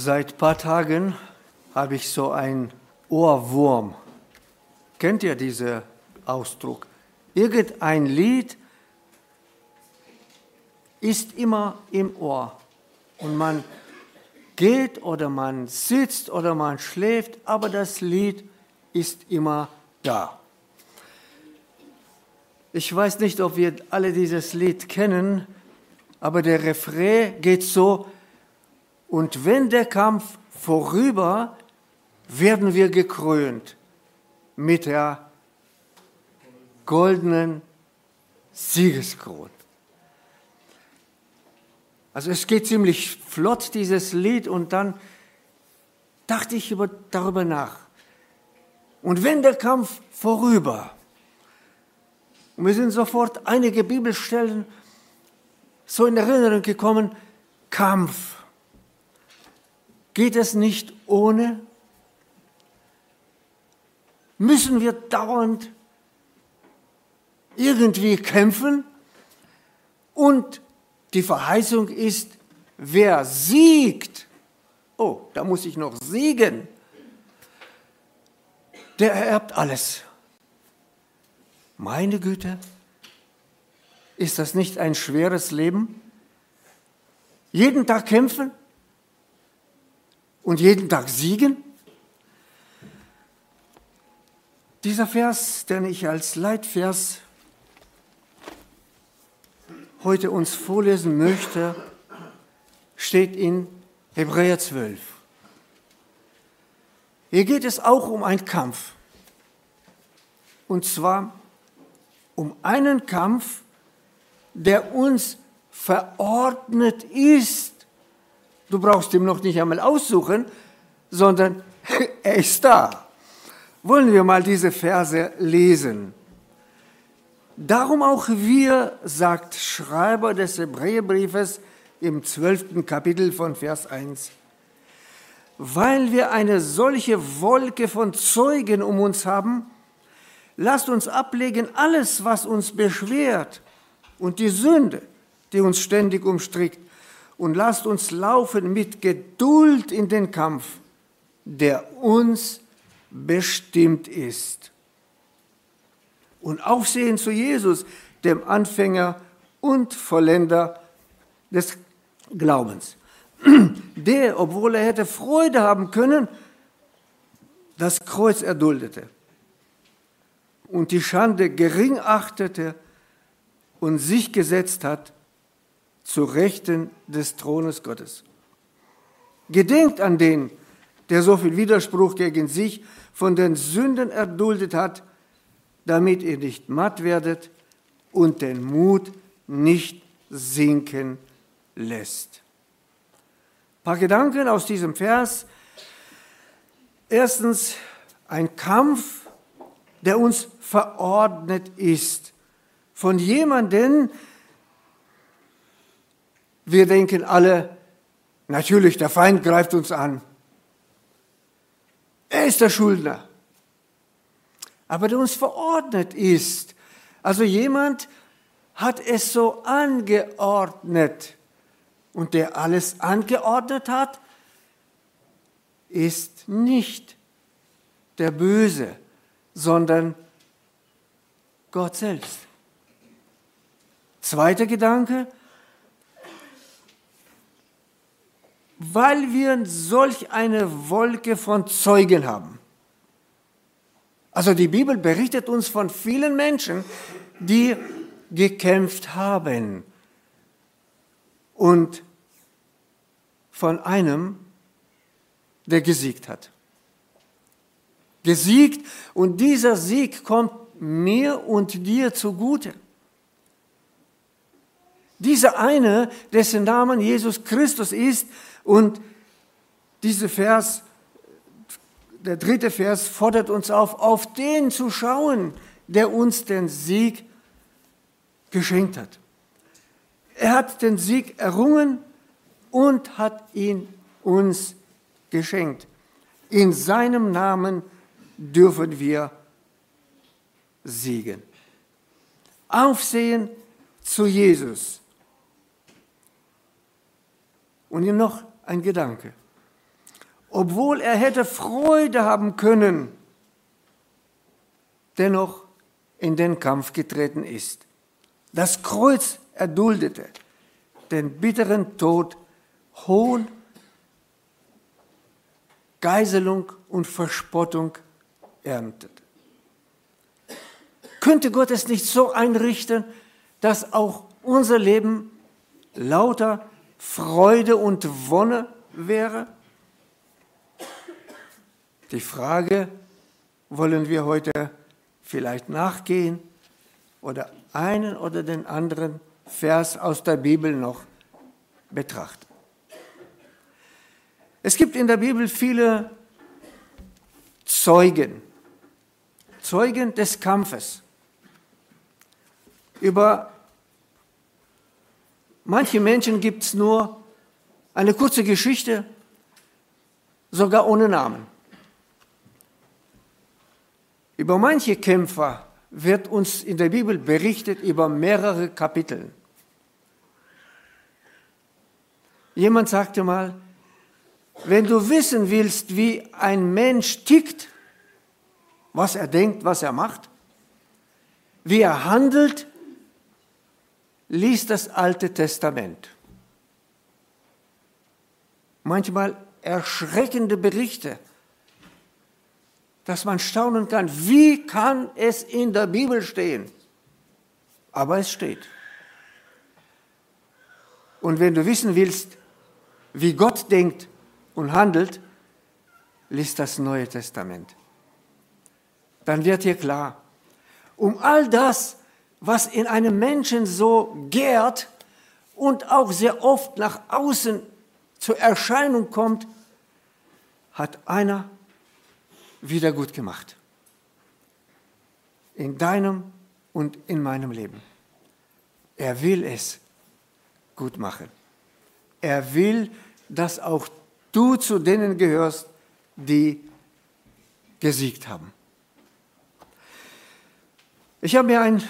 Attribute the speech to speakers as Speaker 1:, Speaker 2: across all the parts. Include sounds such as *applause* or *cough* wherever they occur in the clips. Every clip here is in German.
Speaker 1: Seit ein paar Tagen habe ich so einen Ohrwurm. Kennt ihr diesen Ausdruck? Irgendein Lied ist immer im Ohr und man geht oder man sitzt oder man schläft, aber das Lied ist immer da. Ich weiß nicht, ob wir alle dieses Lied kennen, aber der Refrain geht so, und wenn der Kampf vorüber, werden wir gekrönt mit der goldenen Siegeskrone. Also es geht ziemlich flott, dieses Lied, und dann dachte ich über, darüber nach. Und wenn der Kampf vorüber, und mir sind sofort einige Bibelstellen so in Erinnerung gekommen, Kampf. Geht es nicht ohne? Müssen wir dauernd irgendwie kämpfen? Und die Verheißung ist, wer siegt, oh, da muss ich noch siegen, der ererbt alles. Meine Güte, ist das nicht ein schweres Leben? Jeden Tag kämpfen? Und jeden Tag siegen? Dieser Vers, den ich als Leitvers heute uns vorlesen möchte, steht in Hebräer 12. Hier geht es auch um einen Kampf. Und zwar um einen Kampf, der uns verordnet ist Du brauchst ihn noch nicht einmal aussuchen, sondern *laughs* er ist da. Wollen wir mal diese Verse lesen? Darum auch wir, sagt Schreiber des Hebräerbriefes im zwölften Kapitel von Vers 1, weil wir eine solche Wolke von Zeugen um uns haben, lasst uns ablegen alles, was uns beschwert und die Sünde, die uns ständig umstrickt und lasst uns laufen mit Geduld in den Kampf, der uns bestimmt ist. Und aufsehen zu Jesus, dem Anfänger und Vollender des Glaubens. *clears throat* Der, obwohl er hätte Freude haben können, das Kreuz erduldete und die Schande gering achtete und sich gesetzt hat zu Rechten des Thrones Gottes. Gedenkt an den, der so viel Widerspruch gegen sich von den Sünden erduldet hat, damit ihr nicht matt werdet und den Mut nicht sinken lässt. Ein paar Gedanken aus diesem Vers. Erstens, ein Kampf, der uns verordnet ist. Von jemandem, wir denken alle, natürlich, der Feind greift uns an. Er ist der Schuldner. Aber der uns verordnet ist. Also jemand hat es so angeordnet. Und der alles angeordnet hat, ist nicht der Böse, sondern Gott selbst. Zweiter Gedanke, weil wir solch eine Wolke von Zeugen haben. Also die Bibel berichtet uns von vielen Menschen, die gekämpft haben und von einem, der gesiegt hat. Gesiegt und dieser Sieg kommt mir und dir zugute. Dieser eine, dessen Namen Jesus Christus ist, und dieser Vers, der dritte Vers fordert uns auf, auf den zu schauen, der uns den Sieg geschenkt hat. Er hat den Sieg errungen und hat ihn uns geschenkt. In seinem Namen dürfen wir siegen. Aufsehen zu Jesus. Und hier noch ein Gedanke. obwohl er hätte Freude haben können, dennoch in den Kampf getreten ist. Das Kreuz erduldete, den bitteren Tod, Hohn, Geiselung und Verspottung erntet. Könnte Gott es nicht so einrichten, dass auch unser Leben lauter Freude und Wonne wäre? Die Frage wollen wir heute vielleicht nachgehen oder einen oder den anderen Vers aus der Bibel noch betrachten. Es gibt in der Bibel viele Zeugen, Zeugen des Kampfes. Über manche Menschen gibt es nur eine kurze Geschichte, sogar ohne Namen. Über manche Kämpfer wird uns in der Bibel berichtet über mehrere Kapitel. Jemand sagte mal, wenn du wissen willst, wie ein Mensch tickt, was er denkt, was er macht, wie er handelt, lies das Alte Testament. Manchmal erschreckende Berichte dass man staunen kann, wie kann es in der Bibel stehen? Aber es steht. Und wenn du wissen willst, wie Gott denkt und handelt, liest das Neue Testament. Dann wird dir klar, um all das, was in einem Menschen so gärt und auch sehr oft nach außen zur Erscheinung kommt, hat einer wieder gut gemacht. In deinem und in meinem Leben. Er will es gut machen. Er will, dass auch du zu denen gehörst, die gesiegt haben. Ich habe mir eine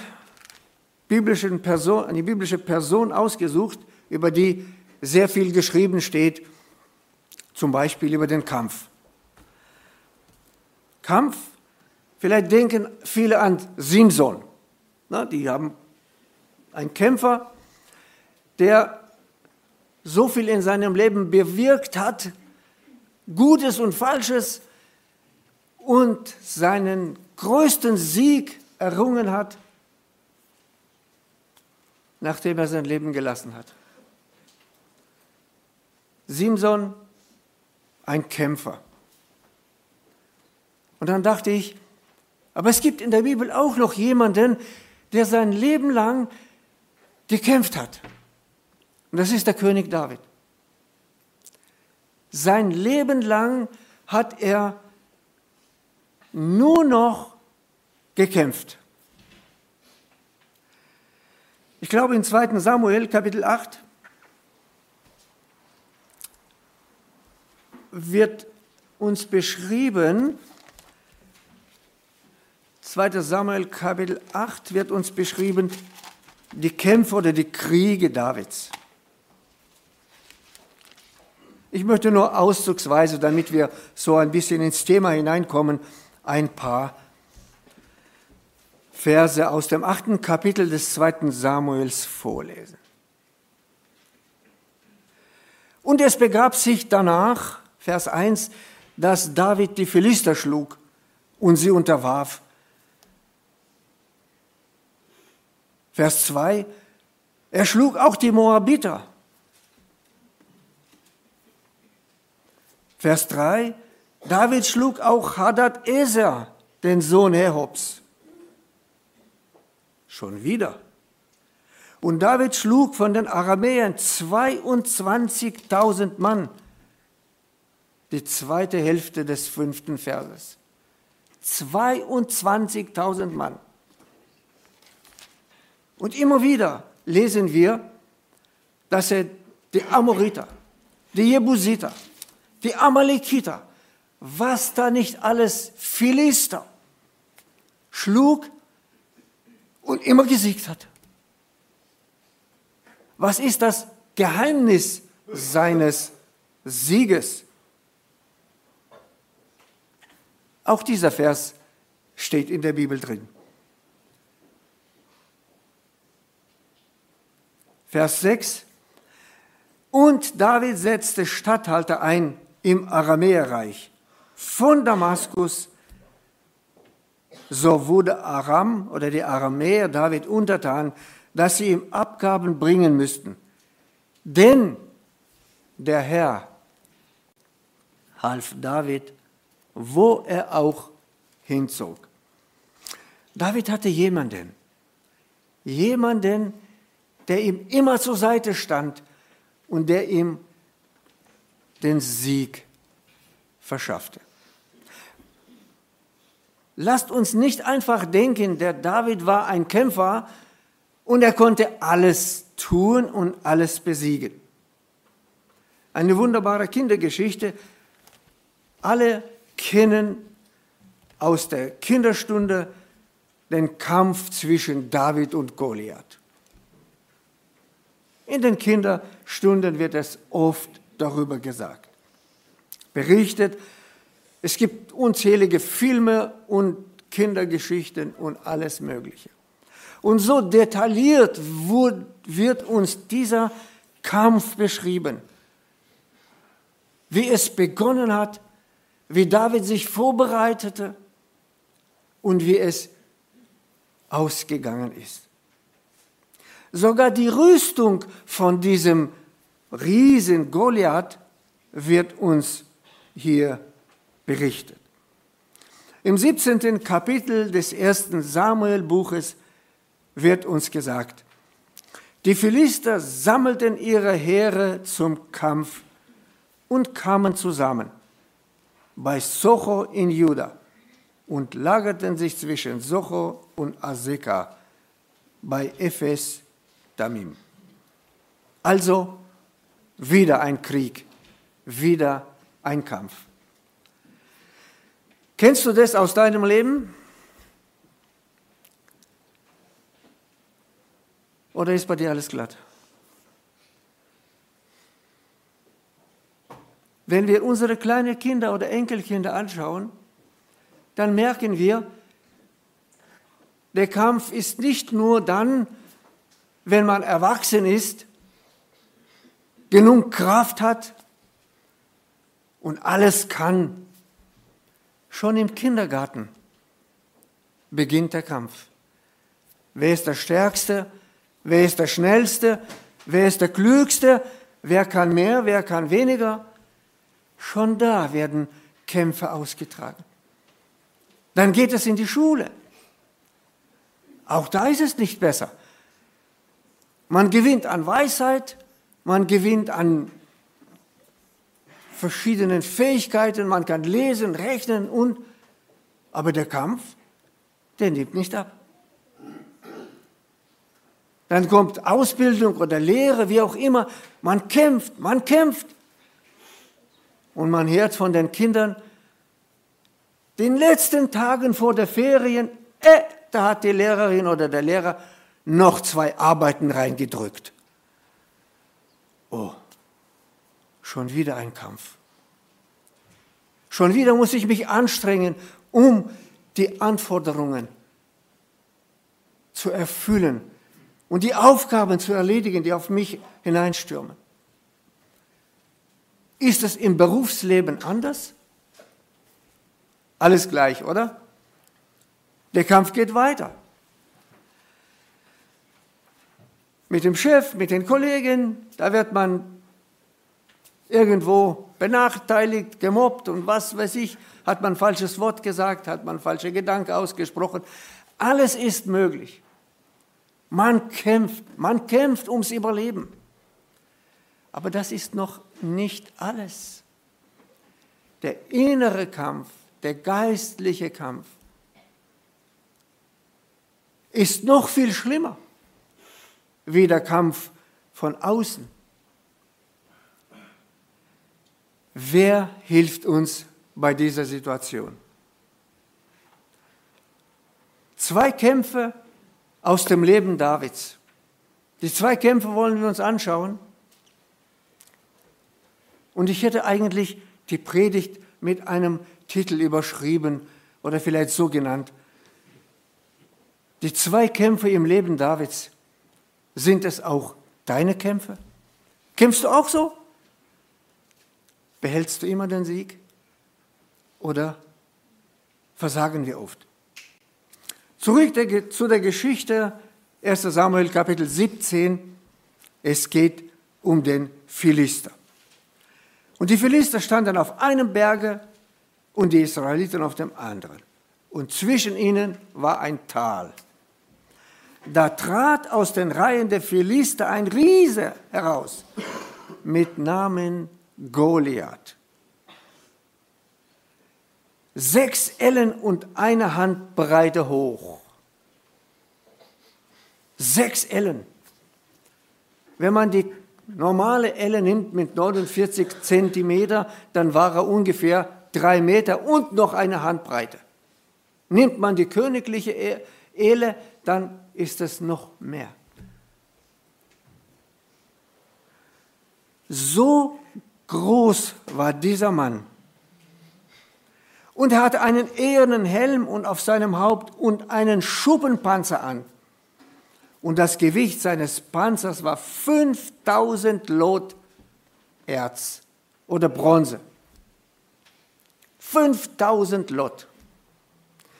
Speaker 1: biblische Person, eine biblische Person ausgesucht, über die sehr viel geschrieben steht, zum Beispiel über den Kampf. Kampf. Vielleicht denken viele an Simson. Na, die haben einen Kämpfer, der so viel in seinem Leben bewirkt hat, Gutes und Falsches, und seinen größten Sieg errungen hat, nachdem er sein Leben gelassen hat. Simson, ein Kämpfer. Und dann dachte ich, aber es gibt in der Bibel auch noch jemanden, der sein Leben lang gekämpft hat. Und das ist der König David. Sein Leben lang hat er nur noch gekämpft. Ich glaube in 2 Samuel Kapitel 8 wird uns beschrieben, 2. Samuel Kapitel 8 wird uns beschrieben, die Kämpfe oder die Kriege Davids. Ich möchte nur auszugsweise, damit wir so ein bisschen ins Thema hineinkommen, ein paar Verse aus dem achten Kapitel des zweiten Samuels vorlesen. Und es begab sich danach, Vers 1, dass David die Philister schlug und sie unterwarf Vers 2, er schlug auch die Moabiter. Vers 3, David schlug auch Hadad Eser, den Sohn Herobs. Schon wieder. Und David schlug von den Aramäern 22.000 Mann. Die zweite Hälfte des fünften Verses. 22.000 Mann. Und immer wieder lesen wir, dass er die Amoriter, die Jebusiter, die Amalekiter, was da nicht alles Philister schlug und immer gesiegt hat. Was ist das Geheimnis seines Sieges? Auch dieser Vers steht in der Bibel drin. Vers 6. Und David setzte Statthalter ein im Aramäerreich von Damaskus. So wurde Aram oder die Aramäer David untertan, dass sie ihm Abgaben bringen müssten. Denn der Herr half David, wo er auch hinzog. David hatte jemanden, jemanden, der ihm immer zur Seite stand und der ihm den Sieg verschaffte. Lasst uns nicht einfach denken, der David war ein Kämpfer und er konnte alles tun und alles besiegen. Eine wunderbare Kindergeschichte. Alle kennen aus der Kinderstunde den Kampf zwischen David und Goliath. In den Kinderstunden wird es oft darüber gesagt. Berichtet, es gibt unzählige Filme und Kindergeschichten und alles Mögliche. Und so detailliert wird uns dieser Kampf beschrieben, wie es begonnen hat, wie David sich vorbereitete und wie es ausgegangen ist. Sogar die Rüstung von diesem Riesen Goliath wird uns hier berichtet. Im 17. Kapitel des ersten Samuel-Buches wird uns gesagt, die Philister sammelten ihre Heere zum Kampf und kamen zusammen bei Socho in Juda und lagerten sich zwischen Socho und Azeka bei Ephes Damim. Also wieder ein Krieg, wieder ein Kampf. Kennst du das aus deinem Leben? Oder ist bei dir alles glatt? Wenn wir unsere kleinen Kinder oder Enkelkinder anschauen, dann merken wir, der Kampf ist nicht nur dann, wenn man erwachsen ist, genug Kraft hat und alles kann. Schon im Kindergarten beginnt der Kampf. Wer ist der Stärkste? Wer ist der Schnellste? Wer ist der Klügste? Wer kann mehr? Wer kann weniger? Schon da werden Kämpfe ausgetragen. Dann geht es in die Schule. Auch da ist es nicht besser. Man gewinnt an Weisheit, man gewinnt an verschiedenen Fähigkeiten, man kann lesen, rechnen und, aber der Kampf, der nimmt nicht ab. Dann kommt Ausbildung oder Lehre, wie auch immer. Man kämpft, man kämpft. Und man hört von den Kindern, den letzten Tagen vor der Ferien, äh, da hat die Lehrerin oder der Lehrer noch zwei Arbeiten reingedrückt. Oh, schon wieder ein Kampf. Schon wieder muss ich mich anstrengen, um die Anforderungen zu erfüllen und die Aufgaben zu erledigen, die auf mich hineinstürmen. Ist es im Berufsleben anders? Alles gleich, oder? Der Kampf geht weiter. Mit dem Chef, mit den Kollegen, da wird man irgendwo benachteiligt, gemobbt und was weiß ich, hat man falsches Wort gesagt, hat man falsche Gedanken ausgesprochen. Alles ist möglich. Man kämpft, man kämpft ums Überleben. Aber das ist noch nicht alles. Der innere Kampf, der geistliche Kampf ist noch viel schlimmer wie der Kampf von außen. Wer hilft uns bei dieser Situation? Zwei Kämpfe aus dem Leben Davids. Die zwei Kämpfe wollen wir uns anschauen. Und ich hätte eigentlich die Predigt mit einem Titel überschrieben, oder vielleicht so genannt. Die zwei Kämpfe im Leben Davids, sind es auch deine Kämpfe? Kämpfst du auch so? Behältst du immer den Sieg? Oder versagen wir oft? Zurück zu der Geschichte 1 Samuel Kapitel 17. Es geht um den Philister. Und die Philister standen auf einem Berge und die Israeliten auf dem anderen. Und zwischen ihnen war ein Tal. Da trat aus den Reihen der Philister ein Riese heraus mit Namen Goliath. Sechs Ellen und eine Handbreite hoch. Sechs Ellen. Wenn man die normale Elle nimmt mit 49 Zentimeter, dann war er ungefähr drei Meter und noch eine Handbreite. Nimmt man die königliche Elle, dann ist es noch mehr. So groß war dieser Mann. Und er hatte einen ehernen Helm und auf seinem Haupt und einen Schuppenpanzer an. Und das Gewicht seines Panzers war 5000 Lot Erz oder Bronze. 5000 Lot.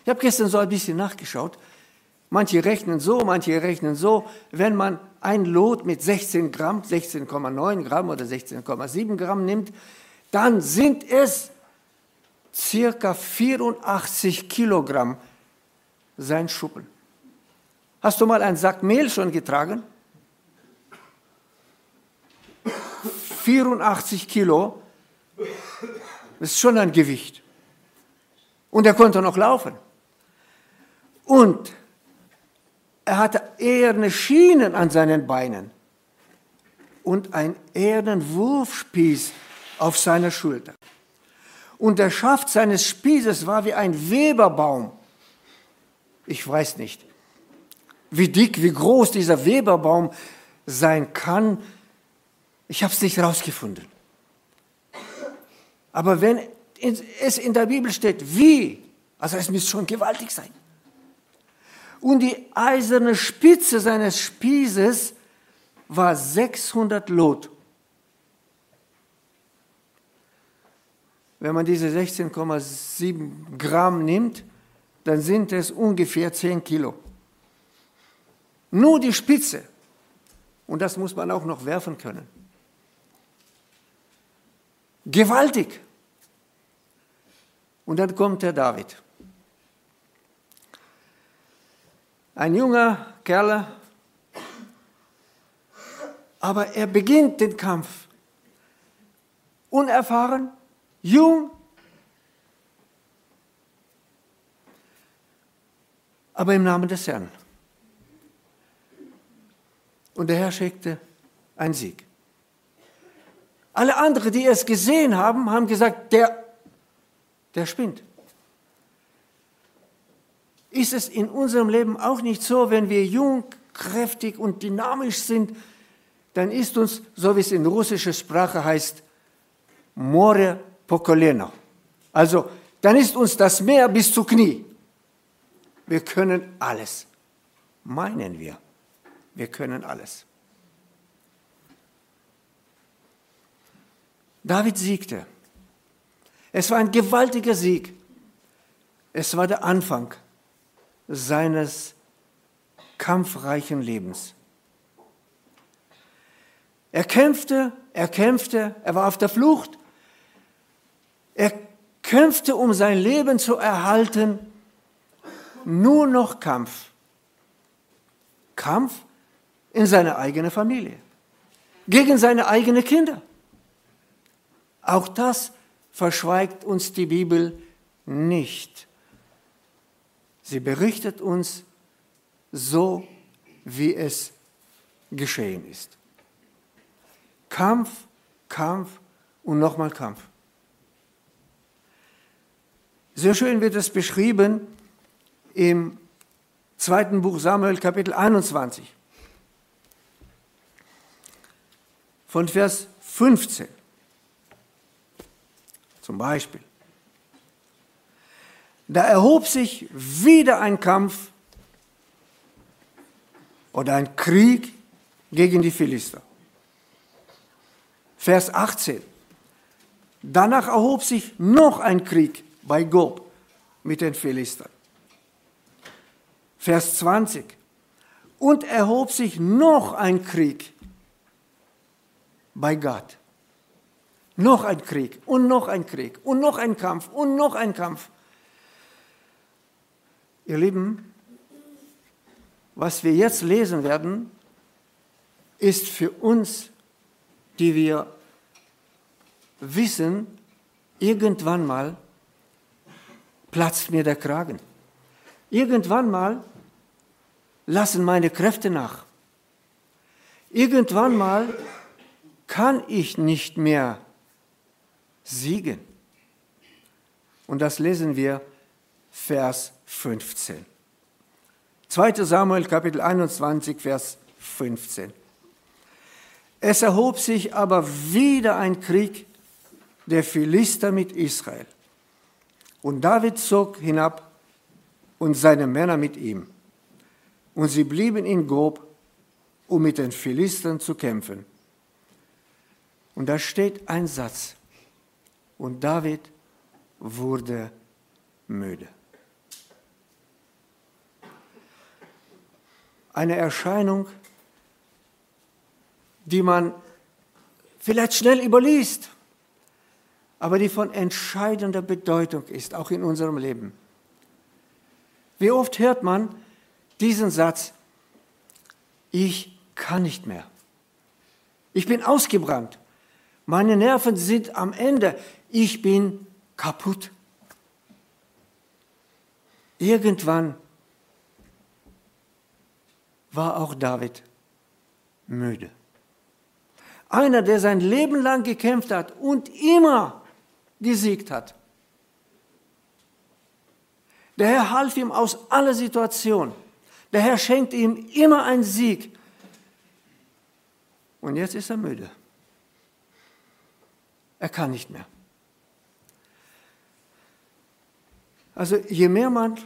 Speaker 1: Ich habe gestern so ein bisschen nachgeschaut. Manche rechnen so, manche rechnen so. Wenn man ein Lot mit 16 Gramm, 16,9 Gramm oder 16,7 Gramm nimmt, dann sind es circa 84 Kilogramm sein Schuppen. Hast du mal einen Sack Mehl schon getragen? 84 Kilo, das ist schon ein Gewicht. Und er konnte noch laufen. Und er hatte eherne Schienen an seinen Beinen und einen ehernen Wurfspieß auf seiner Schulter. Und der Schaft seines Spießes war wie ein Weberbaum. Ich weiß nicht, wie dick, wie groß dieser Weberbaum sein kann. Ich habe es nicht herausgefunden. Aber wenn es in der Bibel steht, wie, also es müsste schon gewaltig sein und die eiserne Spitze seines Spießes war 600 Lot. Wenn man diese 16,7 Gramm nimmt, dann sind es ungefähr 10 Kilo. Nur die Spitze. Und das muss man auch noch werfen können. Gewaltig. Und dann kommt der David. Ein junger Kerl, aber er beginnt den Kampf. Unerfahren, jung, aber im Namen des Herrn. Und der Herr schickte einen Sieg. Alle anderen, die es gesehen haben, haben gesagt, der, der spinnt. Ist es in unserem Leben auch nicht so, wenn wir jung, kräftig und dynamisch sind, dann ist uns, so wie es in russischer Sprache heißt, More pokoleno. Also, dann ist uns das Meer bis zu Knie. Wir können alles. Meinen wir. Wir können alles. David siegte. Es war ein gewaltiger Sieg. Es war der Anfang seines kampfreichen Lebens. Er kämpfte, er kämpfte, er war auf der Flucht. Er kämpfte, um sein Leben zu erhalten. Nur noch Kampf. Kampf in seiner eigenen Familie. Gegen seine eigenen Kinder. Auch das verschweigt uns die Bibel nicht. Sie berichtet uns so, wie es geschehen ist. Kampf, Kampf und nochmal Kampf. Sehr schön wird es beschrieben im zweiten Buch Samuel Kapitel 21 von Vers 15 zum Beispiel. Da erhob sich wieder ein Kampf oder ein Krieg gegen die Philister. Vers 18. Danach erhob sich noch ein Krieg bei Gob mit den Philistern. Vers 20. Und erhob sich noch ein Krieg bei Gad. Noch ein Krieg und noch ein Krieg und noch ein Kampf und noch ein Kampf. Ihr Lieben, was wir jetzt lesen werden, ist für uns, die wir wissen, irgendwann mal platzt mir der Kragen. Irgendwann mal lassen meine Kräfte nach. Irgendwann mal kann ich nicht mehr siegen. Und das lesen wir Vers 15. 2. Samuel Kapitel 21, Vers 15. Es erhob sich aber wieder ein Krieg der Philister mit Israel. Und David zog hinab und seine Männer mit ihm. Und sie blieben in Gob, um mit den Philistern zu kämpfen. Und da steht ein Satz. Und David wurde müde. Eine Erscheinung, die man vielleicht schnell überliest, aber die von entscheidender Bedeutung ist, auch in unserem Leben. Wie oft hört man diesen Satz, ich kann nicht mehr. Ich bin ausgebrannt. Meine Nerven sind am Ende. Ich bin kaputt. Irgendwann war auch David müde. Einer, der sein Leben lang gekämpft hat und immer gesiegt hat. Der Herr half ihm aus aller Situationen. Der Herr schenkte ihm immer einen Sieg. Und jetzt ist er müde. Er kann nicht mehr. Also je mehr man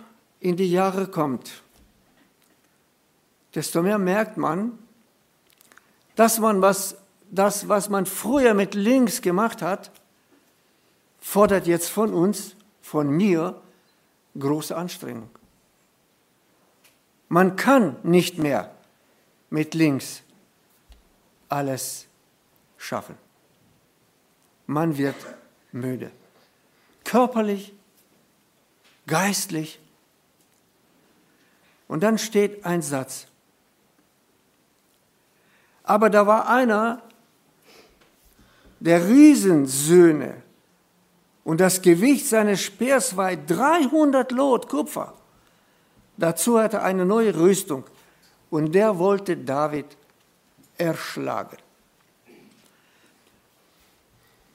Speaker 1: in die Jahre kommt, desto mehr merkt man, dass man was, das, was man früher mit links gemacht hat, fordert jetzt von uns, von mir, große Anstrengung. Man kann nicht mehr mit links alles schaffen. Man wird müde. Körperlich, geistlich. Und dann steht ein Satz. Aber da war einer der Riesensöhne und das Gewicht seines Speers war 300 Lot Kupfer. Dazu hatte er eine neue Rüstung und der wollte David erschlagen.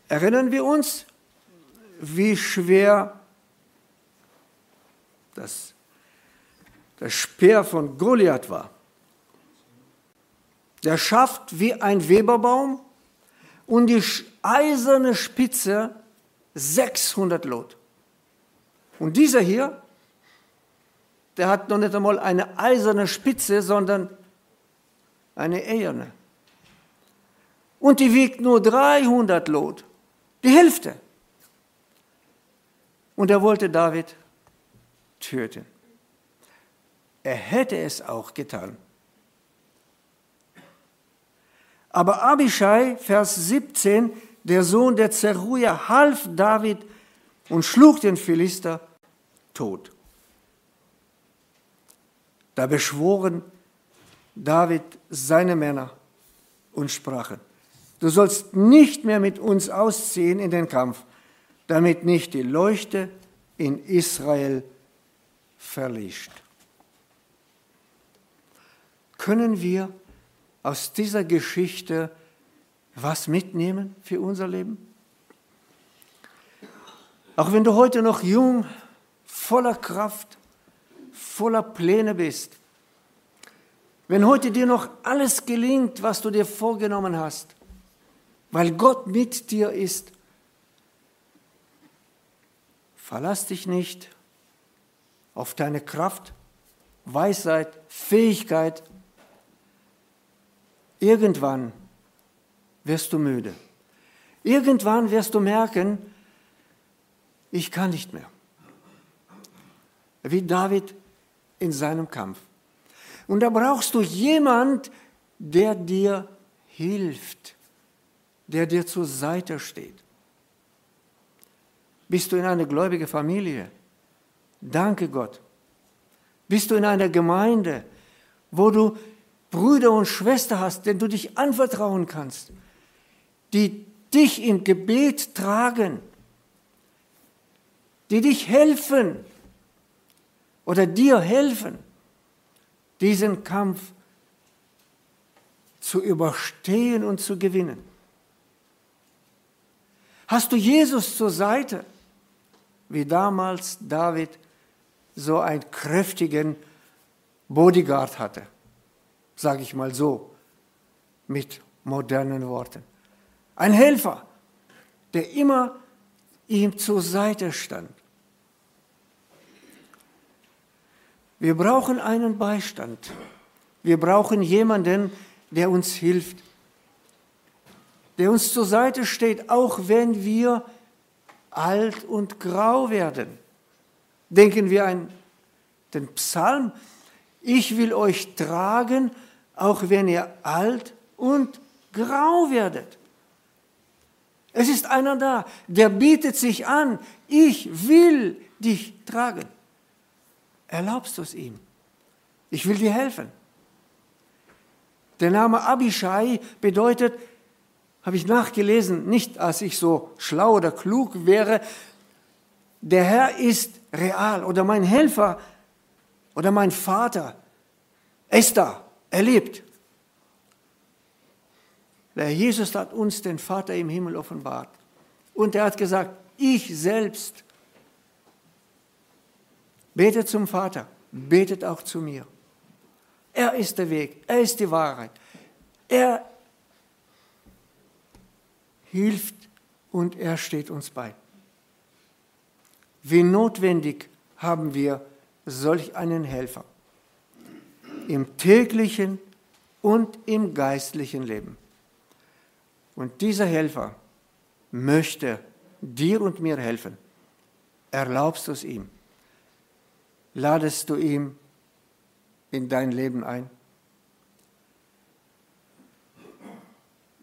Speaker 1: Erinnern wir uns, wie schwer das, das Speer von Goliath war der schafft wie ein Weberbaum und die eiserne Spitze 600 Lot. Und dieser hier, der hat noch nicht einmal eine eiserne Spitze, sondern eine eherne. Und die wiegt nur 300 Lot, die Hälfte. Und er wollte David töten. Er hätte es auch getan. Aber Abishai, Vers 17, der Sohn der Zeruja, half David und schlug den Philister tot. Da beschworen David seine Männer und sprachen, du sollst nicht mehr mit uns ausziehen in den Kampf, damit nicht die Leuchte in Israel verlischt. Können wir aus dieser Geschichte was mitnehmen für unser Leben? Auch wenn du heute noch jung, voller Kraft, voller Pläne bist, wenn heute dir noch alles gelingt, was du dir vorgenommen hast, weil Gott mit dir ist, verlass dich nicht auf deine Kraft, Weisheit, Fähigkeit. Irgendwann wirst du müde. Irgendwann wirst du merken, ich kann nicht mehr. Wie David in seinem Kampf. Und da brauchst du jemand, der dir hilft, der dir zur Seite steht. Bist du in einer gläubigen Familie? Danke Gott. Bist du in einer Gemeinde, wo du Brüder und Schwestern hast, denen du dich anvertrauen kannst, die dich im Gebet tragen, die dich helfen oder dir helfen, diesen Kampf zu überstehen und zu gewinnen. Hast du Jesus zur Seite, wie damals David so einen kräftigen Bodyguard hatte, sage ich mal so, mit modernen Worten. Ein Helfer, der immer ihm zur Seite stand. Wir brauchen einen Beistand. Wir brauchen jemanden, der uns hilft, der uns zur Seite steht, auch wenn wir alt und grau werden. Denken wir an den Psalm, ich will euch tragen, auch wenn ihr alt und grau werdet. Es ist einer da, der bietet sich an, ich will dich tragen. Erlaubst du es ihm? Ich will dir helfen. Der Name Abishai bedeutet, habe ich nachgelesen, nicht als ich so schlau oder klug wäre, der Herr ist real oder mein Helfer oder mein Vater ist da, er lebt. Der Jesus hat uns den Vater im Himmel offenbart. Und er hat gesagt, ich selbst betet zum Vater, betet auch zu mir. Er ist der Weg, er ist die Wahrheit. Er hilft und er steht uns bei. Wie notwendig haben wir solch einen Helfer im täglichen und im geistlichen Leben. Und dieser Helfer möchte dir und mir helfen. Erlaubst du es ihm? Ladest du ihm in dein Leben ein?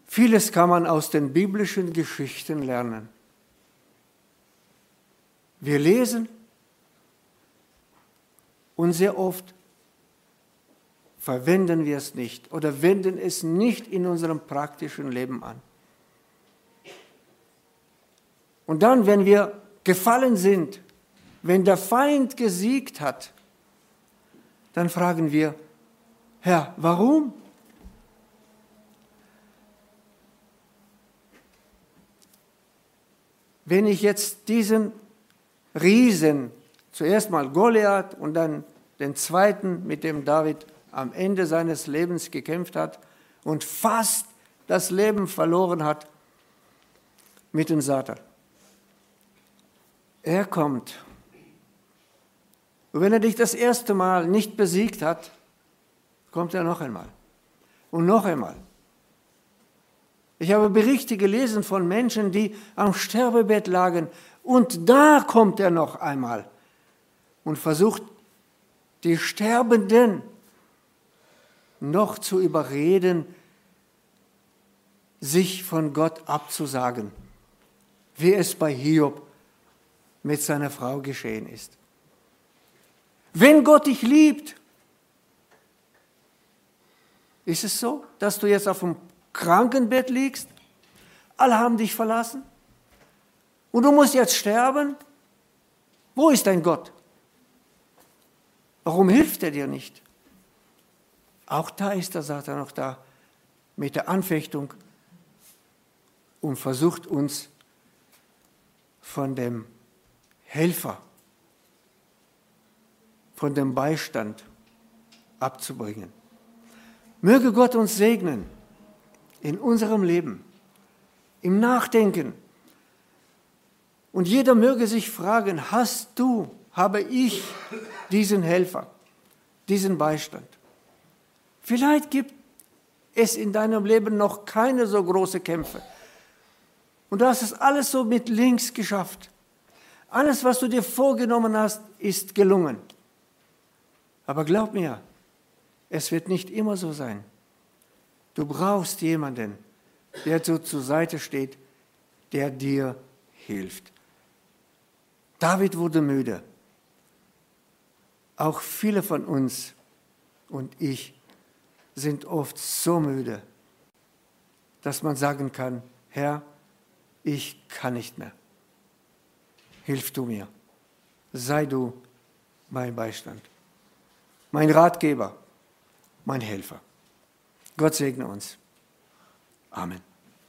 Speaker 1: Vieles kann man aus den biblischen Geschichten lernen. Wir lesen und sehr oft verwenden wir es nicht oder wenden es nicht in unserem praktischen Leben an. Und dann, wenn wir gefallen sind, wenn der Feind gesiegt hat, dann fragen wir, Herr, warum? wenn ich jetzt diesen Riesen, zuerst mal Goliath und dann den zweiten, mit dem David am Ende seines Lebens gekämpft hat und fast das Leben verloren hat mit dem Satan. Er kommt. Und wenn er dich das erste Mal nicht besiegt hat, kommt er noch einmal. Und noch einmal. Ich habe Berichte gelesen von Menschen, die am Sterbebett lagen und da kommt er noch einmal und versucht, die Sterbenden noch zu überreden, sich von Gott abzusagen, wie es bei Hiob mit seiner Frau geschehen ist. Wenn Gott dich liebt, ist es so, dass du jetzt auf dem Krankenbett liegst, alle haben dich verlassen und du musst jetzt sterben. Wo ist dein Gott? Warum hilft er dir nicht? Auch da ist der Satan noch da mit der Anfechtung und versucht uns von dem Helfer, von dem Beistand abzubringen. Möge Gott uns segnen in unserem Leben, im Nachdenken. Und jeder möge sich fragen, hast du, habe ich diesen Helfer, diesen Beistand. Vielleicht gibt es in deinem Leben noch keine so große Kämpfe. Und du hast es alles so mit links geschafft. Alles, was du dir vorgenommen hast, ist gelungen. Aber glaub mir, es wird nicht immer so sein. Du brauchst jemanden, der so zur Seite steht, der dir hilft. David wurde müde. Auch viele von uns und ich sind oft so müde, dass man sagen kann, Herr, ich kann nicht mehr. Hilf du mir. Sei du mein Beistand, mein Ratgeber, mein Helfer. Gott segne uns. Amen.